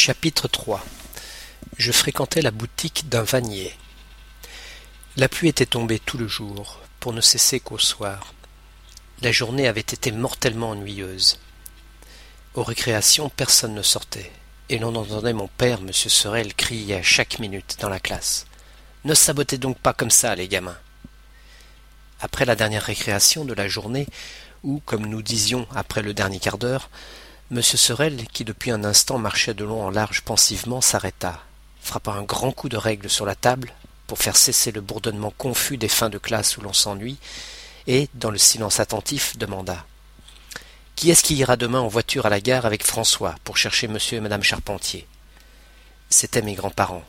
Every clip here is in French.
Chapitre 3 Je fréquentais la boutique d'un vannier. La pluie était tombée tout le jour, pour ne cesser qu'au soir. La journée avait été mortellement ennuyeuse. Aux récréations, personne ne sortait, et l'on entendait mon père, M. Sorel, crier à chaque minute dans la classe. Ne sabotez donc pas comme ça, les gamins. Après la dernière récréation de la journée, ou, comme nous disions après le dernier quart d'heure, M. Sorel, qui depuis un instant marchait de long en large pensivement, s'arrêta, frappa un grand coup de règle sur la table, pour faire cesser le bourdonnement confus des fins de classe où l'on s'ennuie, et, dans le silence attentif, demanda Qui est-ce qui ira demain en voiture à la gare avec François pour chercher monsieur et madame Charpentier? C'étaient mes grands-parents.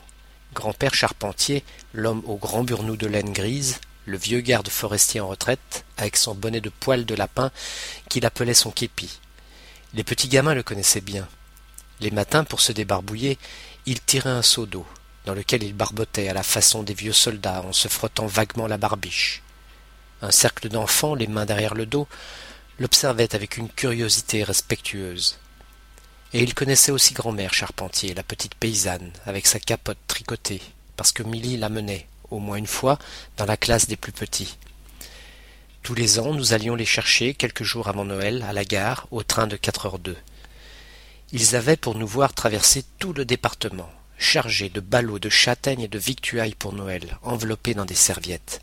Grand-père Charpentier, l'homme au grand burnous de laine grise, le vieux garde forestier en retraite, avec son bonnet de poil de lapin, qu'il appelait son képi. Les petits gamins le connaissaient bien. Les matins, pour se débarbouiller, il tirait un seau d'eau, dans lequel il barbotait à la façon des vieux soldats en se frottant vaguement la barbiche. Un cercle d'enfants, les mains derrière le dos, l'observait avec une curiosité respectueuse. Et il connaissait aussi grand-mère Charpentier, la petite paysanne, avec sa capote tricotée, parce que Milly l'amenait, au moins une fois, dans la classe des plus petits. Tous les ans, nous allions les chercher, quelques jours avant Noël, à la gare, au train de quatre heures deux. Ils avaient pour nous voir traverser tout le département, chargés de ballots de châtaignes et de victuailles pour Noël, enveloppés dans des serviettes.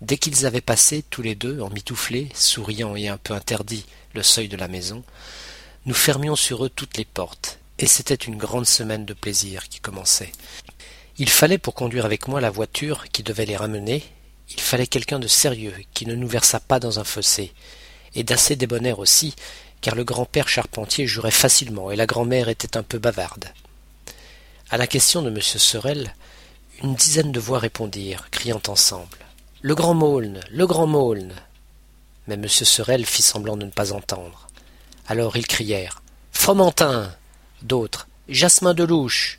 Dès qu'ils avaient passé, tous les deux, emmitouflés, souriants et un peu interdits, le seuil de la maison, nous fermions sur eux toutes les portes, et c'était une grande semaine de plaisir qui commençait. Il fallait pour conduire avec moi la voiture qui devait les ramener, il fallait quelqu'un de sérieux qui ne nous versât pas dans un fossé, et d'assez débonnaire aussi, car le grand-père Charpentier jurait facilement et la grand-mère était un peu bavarde. À la question de M. Sorel, une dizaine de voix répondirent, criant ensemble Le grand Maulne Le grand Maulne Mais M. Sorel fit semblant de ne pas entendre. Alors ils crièrent Fromentin D'autres Jasmin de Louche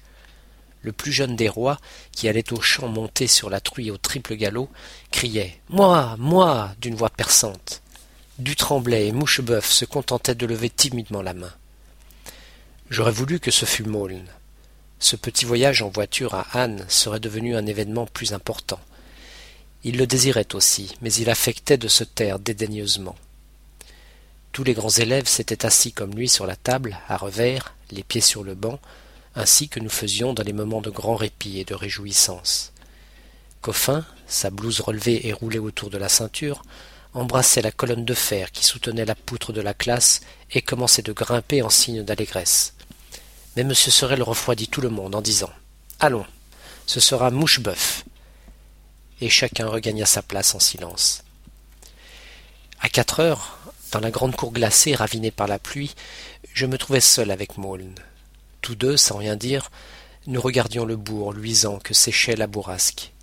le plus jeune des rois, qui allait au champ monté sur la truie au triple galop, criait Moi, moi d'une voix perçante. Du Tremblay et Moucheboeuf se contentaient de lever timidement la main. J'aurais voulu que ce fût Maulne. Ce petit voyage en voiture à Anne serait devenu un événement plus important. Il le désirait aussi, mais il affectait de se taire dédaigneusement. Tous les grands élèves s'étaient assis comme lui sur la table, à revers, les pieds sur le banc, ainsi que nous faisions dans les moments de grand répit et de réjouissance. Coffin, sa blouse relevée et roulée autour de la ceinture, embrassait la colonne de fer qui soutenait la poutre de la classe et commençait de grimper en signe d'allégresse. Mais M. Sorel refroidit tout le monde en disant Allons, ce sera mouche-bœuf. Et chacun regagna sa place en silence. À quatre heures, dans la grande cour glacée ravinée par la pluie, je me trouvais seul avec Maulne. Tous deux, sans rien dire, nous regardions le bourg luisant que séchait la bourrasque.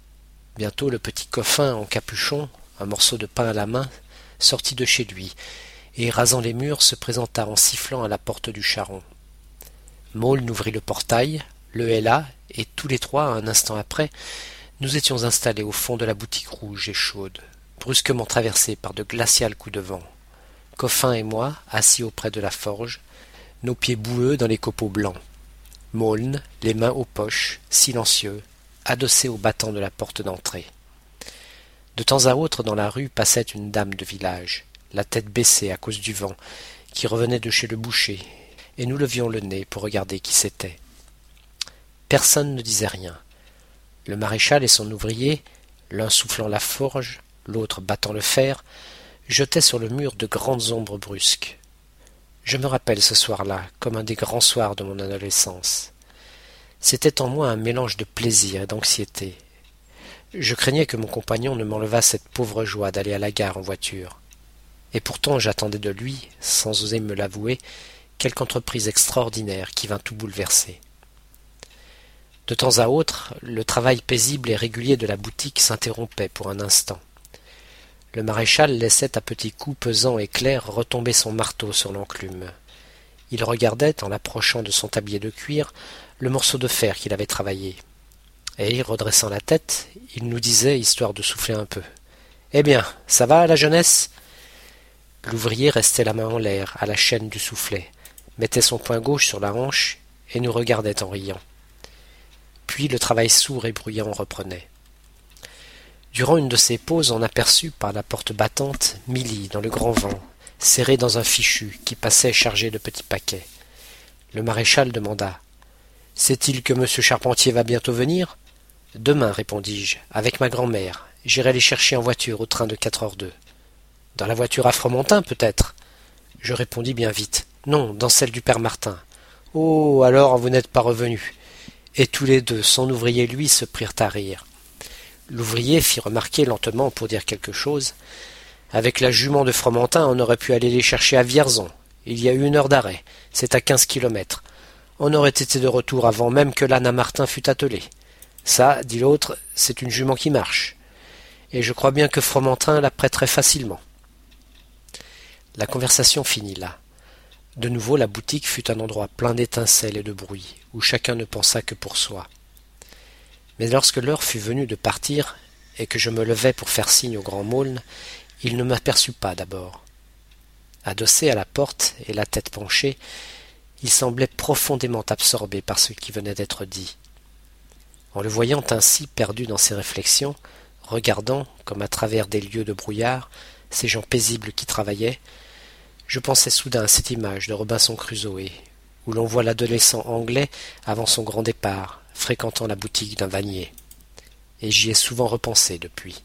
Bientôt le petit coffin en capuchon, un morceau de pain à la main, sortit de chez lui, et rasant les murs se présenta en sifflant à la porte du charron. Maule ouvrit le portail, le héla, et tous les trois, un instant après, nous étions installés au fond de la boutique rouge et chaude, brusquement traversés par de glaciales coups de vent. Coffin et moi, assis auprès de la forge, nos pieds boueux dans les copeaux blancs. Les mains aux poches, silencieux, adossé au battant de la porte d'entrée. De temps à autre dans la rue passait une dame de village, la tête baissée à cause du vent, qui revenait de chez le boucher, et nous levions le nez pour regarder qui c'était. Personne ne disait rien. Le maréchal et son ouvrier, l'un soufflant la forge, l'autre battant le fer, jetaient sur le mur de grandes ombres brusques. Je me rappelle ce soir-là comme un des grands soirs de mon adolescence. C'était en moi un mélange de plaisir et d'anxiété. Je craignais que mon compagnon ne m'enlevât cette pauvre joie d'aller à la gare en voiture. Et pourtant j'attendais de lui, sans oser me l'avouer, quelque entreprise extraordinaire qui vint tout bouleverser. De temps à autre, le travail paisible et régulier de la boutique s'interrompait pour un instant. Le maréchal laissait à petits coups pesants et clairs retomber son marteau sur l'enclume. Il regardait, en l'approchant de son tablier de cuir, le morceau de fer qu'il avait travaillé. Et, redressant la tête, il nous disait, histoire de souffler un peu. Eh bien, ça va, la jeunesse? L'ouvrier restait la main en l'air, à la chaîne du soufflet, mettait son poing gauche sur la hanche et nous regardait en riant. Puis le travail sourd et bruyant reprenait. Durant une de ces pauses, on aperçut par la porte battante Milly dans le grand vent, serrée dans un fichu qui passait chargé de petits paquets. Le maréchal demanda Sait-il que monsieur Charpentier va bientôt venir? Demain, répondis-je, avec ma grand-mère. J'irai les chercher en voiture au train de quatre heures deux. Dans la voiture à Fromentin, peut-être? Je répondis bien vite. Non, dans celle du père Martin. Oh, alors vous n'êtes pas revenu. Et tous les deux, son ouvrier lui, se prirent à rire. L'ouvrier fit remarquer lentement pour dire quelque chose. Avec la jument de Fromentin, on aurait pu aller les chercher à Vierzon. Il y a eu une heure d'arrêt. C'est à quinze kilomètres. On aurait été de retour avant même que l'âne à Martin fût attelée. Ça, dit l'autre, c'est une jument qui marche. Et je crois bien que Fromentin la prêterait facilement. La conversation finit là. De nouveau la boutique fut un endroit plein d'étincelles et de bruit, où chacun ne pensa que pour soi. Mais lorsque l'heure fut venue de partir, et que je me levai pour faire signe au grand mône, il ne m'aperçut pas d'abord. Adossé à la porte et la tête penchée, il semblait profondément absorbé par ce qui venait d'être dit. En le voyant ainsi perdu dans ses réflexions, regardant, comme à travers des lieux de brouillard, ces gens paisibles qui travaillaient, je pensais soudain à cette image de Robinson Crusoe, où l'on voit l'adolescent anglais avant son grand départ, fréquentant la boutique d'un vannier. Et j'y ai souvent repensé depuis.